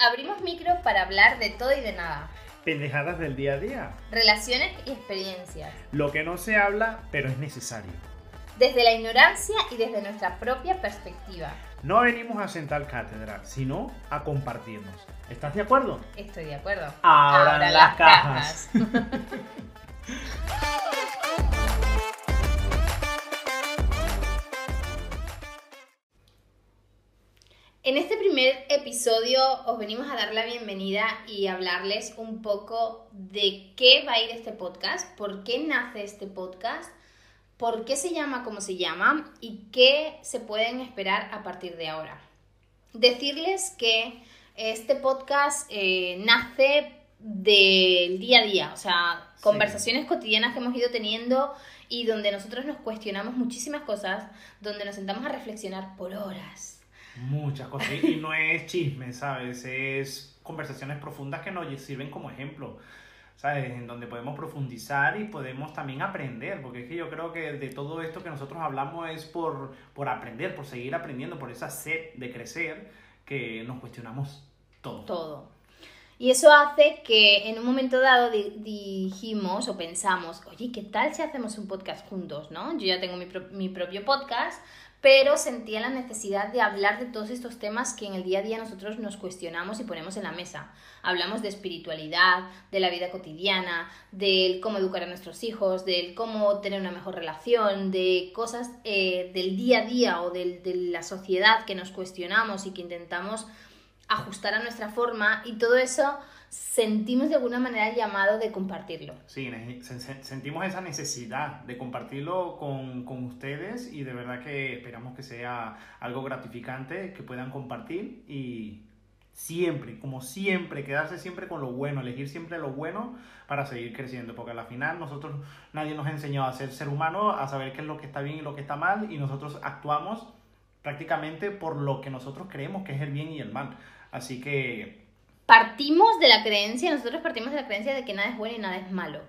Abrimos micro para hablar de todo y de nada. Pendejadas del día a día. Relaciones y experiencias. Lo que no se habla, pero es necesario. Desde la ignorancia y desde nuestra propia perspectiva. No venimos a sentar cátedra, sino a compartirnos. ¿Estás de acuerdo? Estoy de acuerdo. Abran las cajas. primer episodio os venimos a dar la bienvenida y hablarles un poco de qué va a ir este podcast, por qué nace este podcast, por qué se llama como se llama y qué se pueden esperar a partir de ahora. Decirles que este podcast eh, nace del día a día, o sea, conversaciones cotidianas que hemos ido teniendo y donde nosotros nos cuestionamos muchísimas cosas, donde nos sentamos a reflexionar por horas Muchas cosas. Y no es chisme, ¿sabes? Es conversaciones profundas que nos sirven como ejemplo. ¿Sabes? En donde podemos profundizar y podemos también aprender, porque es que yo creo que de todo esto que nosotros hablamos es por, por aprender, por seguir aprendiendo, por esa sed de crecer que nos cuestionamos todo. Todo. Y eso hace que en un momento dado dijimos o pensamos, oye, ¿qué tal si hacemos un podcast juntos? ¿no? Yo ya tengo mi, mi propio podcast, pero sentía la necesidad de hablar de todos estos temas que en el día a día nosotros nos cuestionamos y ponemos en la mesa. Hablamos de espiritualidad, de la vida cotidiana, del cómo educar a nuestros hijos, del cómo tener una mejor relación, de cosas eh, del día a día o de la sociedad que nos cuestionamos y que intentamos ajustar a nuestra forma y todo eso sentimos de alguna manera el llamado de compartirlo. Sí, sentimos esa necesidad de compartirlo con, con, ustedes y de verdad que esperamos que sea algo gratificante, que puedan compartir y siempre, como siempre, quedarse siempre con lo bueno, elegir siempre lo bueno para seguir creciendo, porque al final nosotros, nadie nos ha enseñado a ser ser humano, a saber qué es lo que está bien y lo que está mal y nosotros actuamos prácticamente por lo que nosotros creemos que es el bien y el mal. Así que partimos de la creencia, nosotros partimos de la creencia de que nada es bueno y nada es malo.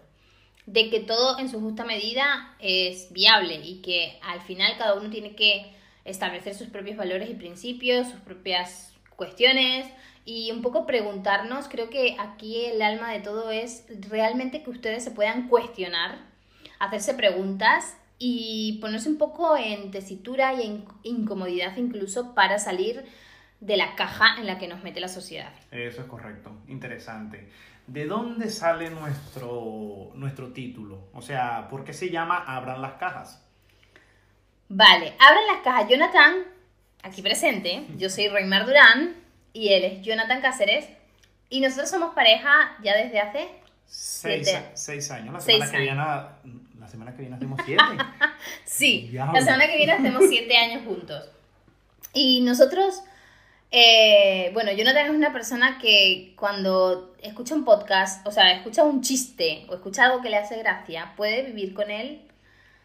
De que todo en su justa medida es viable y que al final cada uno tiene que establecer sus propios valores y principios, sus propias cuestiones y un poco preguntarnos, creo que aquí el alma de todo es realmente que ustedes se puedan cuestionar, hacerse preguntas y ponerse un poco en tesitura y en incomodidad incluso para salir de la caja en la que nos mete la sociedad. Eso es correcto, interesante. ¿De dónde sale nuestro, nuestro título? O sea, ¿por qué se llama Abran las cajas? Vale, abran las cajas. Jonathan, aquí presente, yo soy Reymar Durán y él es Jonathan Cáceres y nosotros somos pareja ya desde hace seis, años. La semana, que Viene, la semana que viene hacemos siete. sí, la semana que viene hacemos siete años juntos. Y nosotros eh, bueno, Jonathan es una persona que cuando escucha un podcast, o sea, escucha un chiste o escucha algo que le hace gracia, puede vivir con él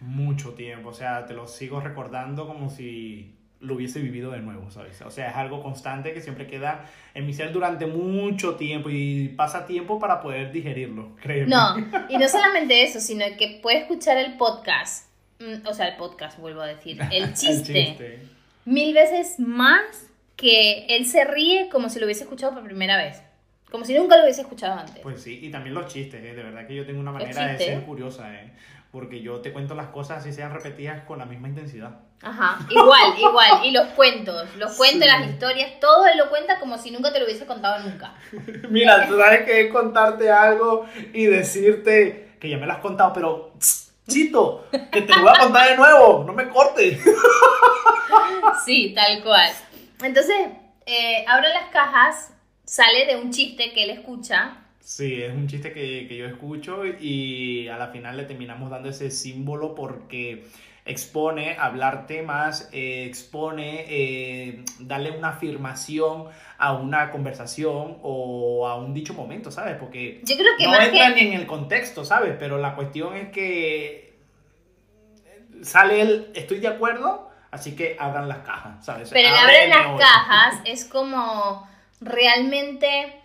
mucho tiempo. O sea, te lo sigo recordando como si lo hubiese vivido de nuevo, ¿sabes? O sea, es algo constante que siempre queda en mi ser durante mucho tiempo y pasa tiempo para poder digerirlo, créeme. No, y no solamente eso, sino que puede escuchar el podcast, mm, o sea, el podcast, vuelvo a decir, el chiste, el chiste. mil veces más que él se ríe como si lo hubiese escuchado por primera vez. Como si nunca lo hubiese escuchado antes. Pues sí, y también los chistes, ¿eh? de verdad que yo tengo una manera de ser curiosa, ¿eh? porque yo te cuento las cosas así sean repetidas con la misma intensidad. Ajá, igual, igual. Y los cuentos, los cuentos, las historias, todo él lo cuenta como si nunca te lo hubiese contado nunca. Mira, tú sabes que es contarte algo y decirte que ya me lo has contado, pero chito, que te lo voy a contar de nuevo, no me cortes. Sí, tal cual. Entonces, eh, Abro las cajas sale de un chiste que él escucha. Sí, es un chiste que, que yo escucho y a la final le terminamos dando ese símbolo porque expone hablar temas, eh, expone eh, darle una afirmación a una conversación o a un dicho momento, ¿sabes? Porque yo creo que no entra ni en el contexto, ¿sabes? Pero la cuestión es que sale el estoy de acuerdo Así que abran las cajas, ¿sabes? Pero el abren las cajas es como realmente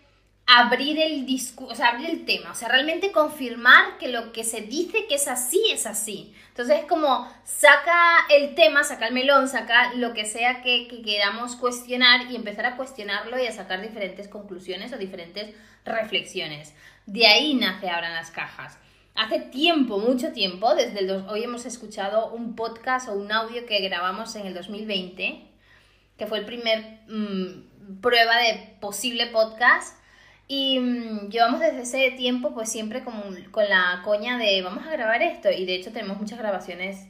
abrir el discurso, sea, abrir el tema, o sea, realmente confirmar que lo que se dice que es así es así. Entonces es como saca el tema, saca el melón, saca lo que sea que, que queramos cuestionar y empezar a cuestionarlo y a sacar diferentes conclusiones o diferentes reflexiones. De ahí nace Abran las cajas. Hace tiempo, mucho tiempo, desde el dos, hoy hemos escuchado un podcast o un audio que grabamos en el 2020, que fue el primer mm, prueba de posible podcast y mm, llevamos desde ese tiempo pues siempre como con la coña de vamos a grabar esto y de hecho tenemos muchas grabaciones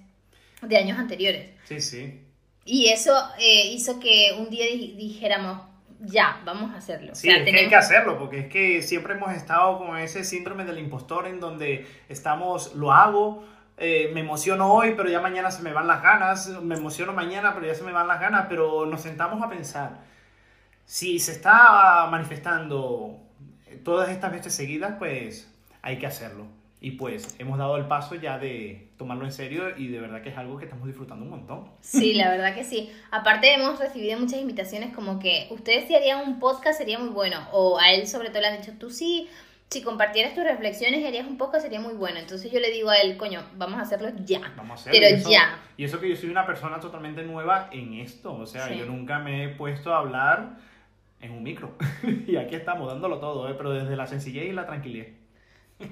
de años anteriores. Sí, sí. Y eso eh, hizo que un día dijéramos, ya, vamos a hacerlo. Sí, es que hay que hacerlo, porque es que siempre hemos estado con ese síndrome del impostor en donde estamos, lo hago, eh, me emociono hoy, pero ya mañana se me van las ganas, me emociono mañana, pero ya se me van las ganas, pero nos sentamos a pensar, si se está manifestando todas estas veces seguidas, pues hay que hacerlo. Y pues hemos dado el paso ya de tomarlo en serio y de verdad que es algo que estamos disfrutando un montón. Sí, la verdad que sí. Aparte hemos recibido muchas invitaciones como que ustedes si harían un podcast sería muy bueno. O a él sobre todo le han dicho, tú sí, si compartieras tus reflexiones y harías un podcast sería muy bueno. Entonces yo le digo a él, coño, vamos a hacerlo ya. Vamos a hacerlo. Pero ya. Y eso que yo soy una persona totalmente nueva en esto. O sea, yo nunca me he puesto a hablar en un micro. y aquí estamos dándolo todo, ¿eh? pero desde la sencillez y la tranquilidad.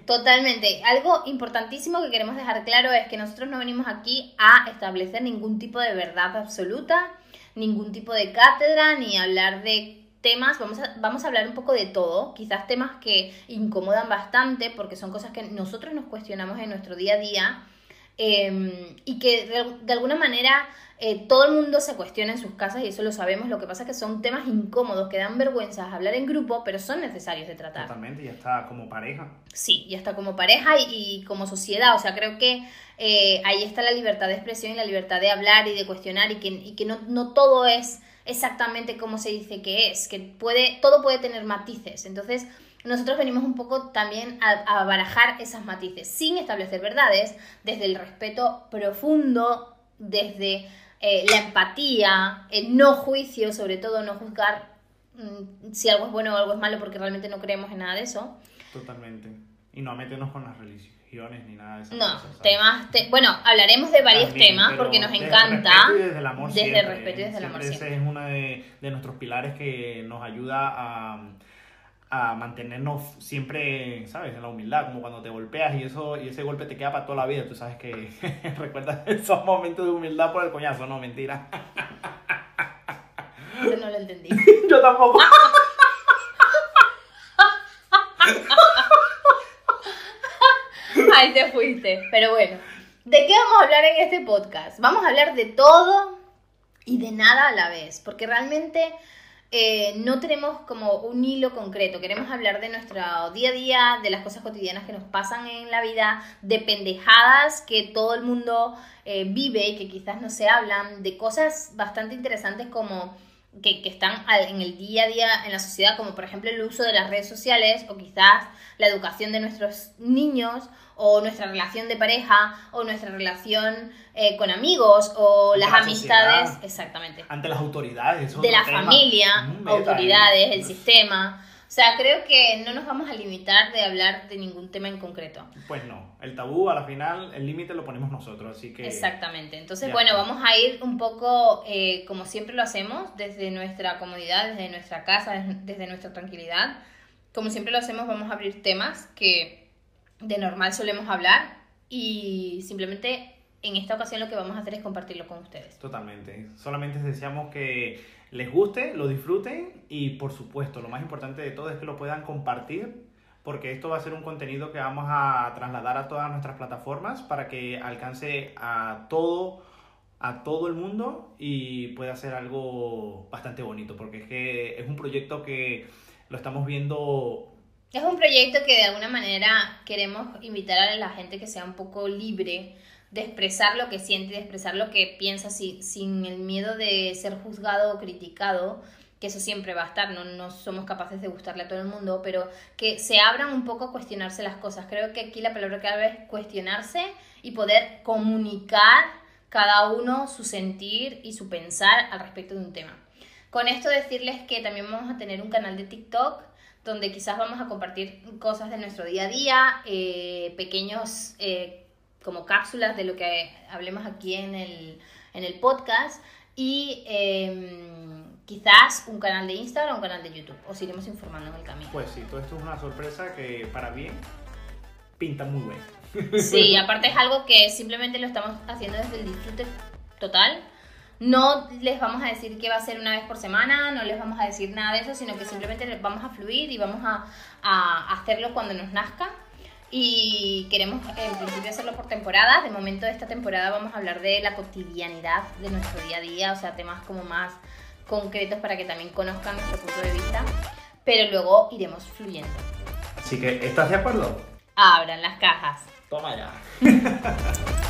Totalmente. Algo importantísimo que queremos dejar claro es que nosotros no venimos aquí a establecer ningún tipo de verdad absoluta, ningún tipo de cátedra, ni hablar de temas. Vamos a, vamos a hablar un poco de todo, quizás temas que incomodan bastante porque son cosas que nosotros nos cuestionamos en nuestro día a día em, y que de alguna manera eh, todo el mundo se cuestiona en sus casas y eso lo sabemos. Lo que pasa es que son temas incómodos que dan vergüenza hablar en grupo, pero son necesarios de tratar. Totalmente, ya está como pareja. Sí, ya está como pareja y, como sociedad. O sea, creo que eh, ahí está la libertad de expresión y la libertad de hablar y de cuestionar y que, y que no, no todo es exactamente como se dice que es, que puede, todo puede tener matices. Entonces, nosotros venimos un poco también a, a, barajar esas matices, sin establecer verdades, desde el respeto profundo, desde eh, la empatía, el no juicio, sobre todo no juzgar mm, si algo es bueno o algo es malo porque realmente no creemos en nada de eso. Totalmente. Y no meternos con las religiones ni nada de eso. No, temas, bueno, hablaremos de varios temas porque nos encanta. Desde el respeto y desde el amor. Desde el respeto y desde el amor. Ese es uno de, de nuestros pilares que nos ayuda a a mantenernos siempre, ¿sabes? En la humildad, como cuando te golpeas y eso y ese golpe te queda para toda la vida. Tú sabes que recuerdas esos momentos de humildad por el coñazo, no, mentira. Eso no lo entendí. Yo tampoco. Ahí te fuiste. Pero bueno, ¿de qué vamos a hablar en este podcast? Vamos a hablar de todo y de nada a la vez, porque realmente eh, no tenemos como un hilo concreto, queremos hablar de nuestro día a día, de las cosas cotidianas que nos pasan en la vida, de pendejadas que todo el mundo eh, vive y que quizás no se hablan, de cosas bastante interesantes como que, que, están en el día a día en la sociedad, como por ejemplo el uso de las redes sociales o quizás la educación de nuestros niños o nuestra relación de pareja, o nuestra relación eh, con amigos, o las amistades, exactamente. Ante las autoridades. De la familia, autoridades, el sistema. O sea, creo que no nos vamos a limitar de hablar de ningún tema en concreto. Pues no, el tabú a la final, el límite lo ponemos nosotros, así que... Exactamente, entonces bueno, vamos a ir un poco, eh, como siempre lo hacemos, desde nuestra comodidad, desde nuestra casa, desde nuestra tranquilidad. Como siempre lo hacemos, vamos a abrir temas que de normal solemos hablar y simplemente en esta ocasión lo que vamos a hacer es compartirlo con ustedes. Totalmente. Solamente deseamos que les guste, lo disfruten y por supuesto, lo más importante de todo es que lo puedan compartir porque esto va a ser un contenido que vamos a trasladar a todas nuestras plataformas para que alcance a todo a todo el mundo y pueda ser algo bastante bonito porque es que es un proyecto que lo estamos viendo es un proyecto que de alguna manera queremos invitar a la gente que sea un poco libre de expresar lo que siente, de expresar lo que piensa sin el miedo de ser juzgado o criticado, que eso siempre va a estar, no, no somos capaces de gustarle a todo el mundo, pero que se abran un poco a cuestionarse las cosas. Creo que aquí la palabra clave es cuestionarse y poder comunicar cada uno su sentir y su pensar al respecto de un tema. Con esto decirles que también vamos a tener un canal de TikTok donde quizás vamos a compartir cosas de nuestro día a día, eh, pequeños eh, como cápsulas de lo que hablemos aquí en el, en el podcast y em, quizás un canal de Instagram o un canal de YouTube. Os iremos informando en el camino. Pues sí, todo esto es una sorpresa que para bien pinta muy bien. Sí, aparte es algo que simplemente lo estamos haciendo desde el disfrute total. No les vamos a decir que va a ser una vez por semana, no les vamos a decir nada de eso, sino que simplemente vamos a fluir y vamos a, a hacerlo cuando nos nazca. Y queremos en principio hacerlo por temporadas. De momento de esta temporada vamos a hablar de la cotidianidad de nuestro día a día, o sea, temas como más concretos para que también conozcan nuestro punto de vista. Pero luego iremos fluyendo. Así que, ¿estás de acuerdo? Abran las cajas. Toma ya.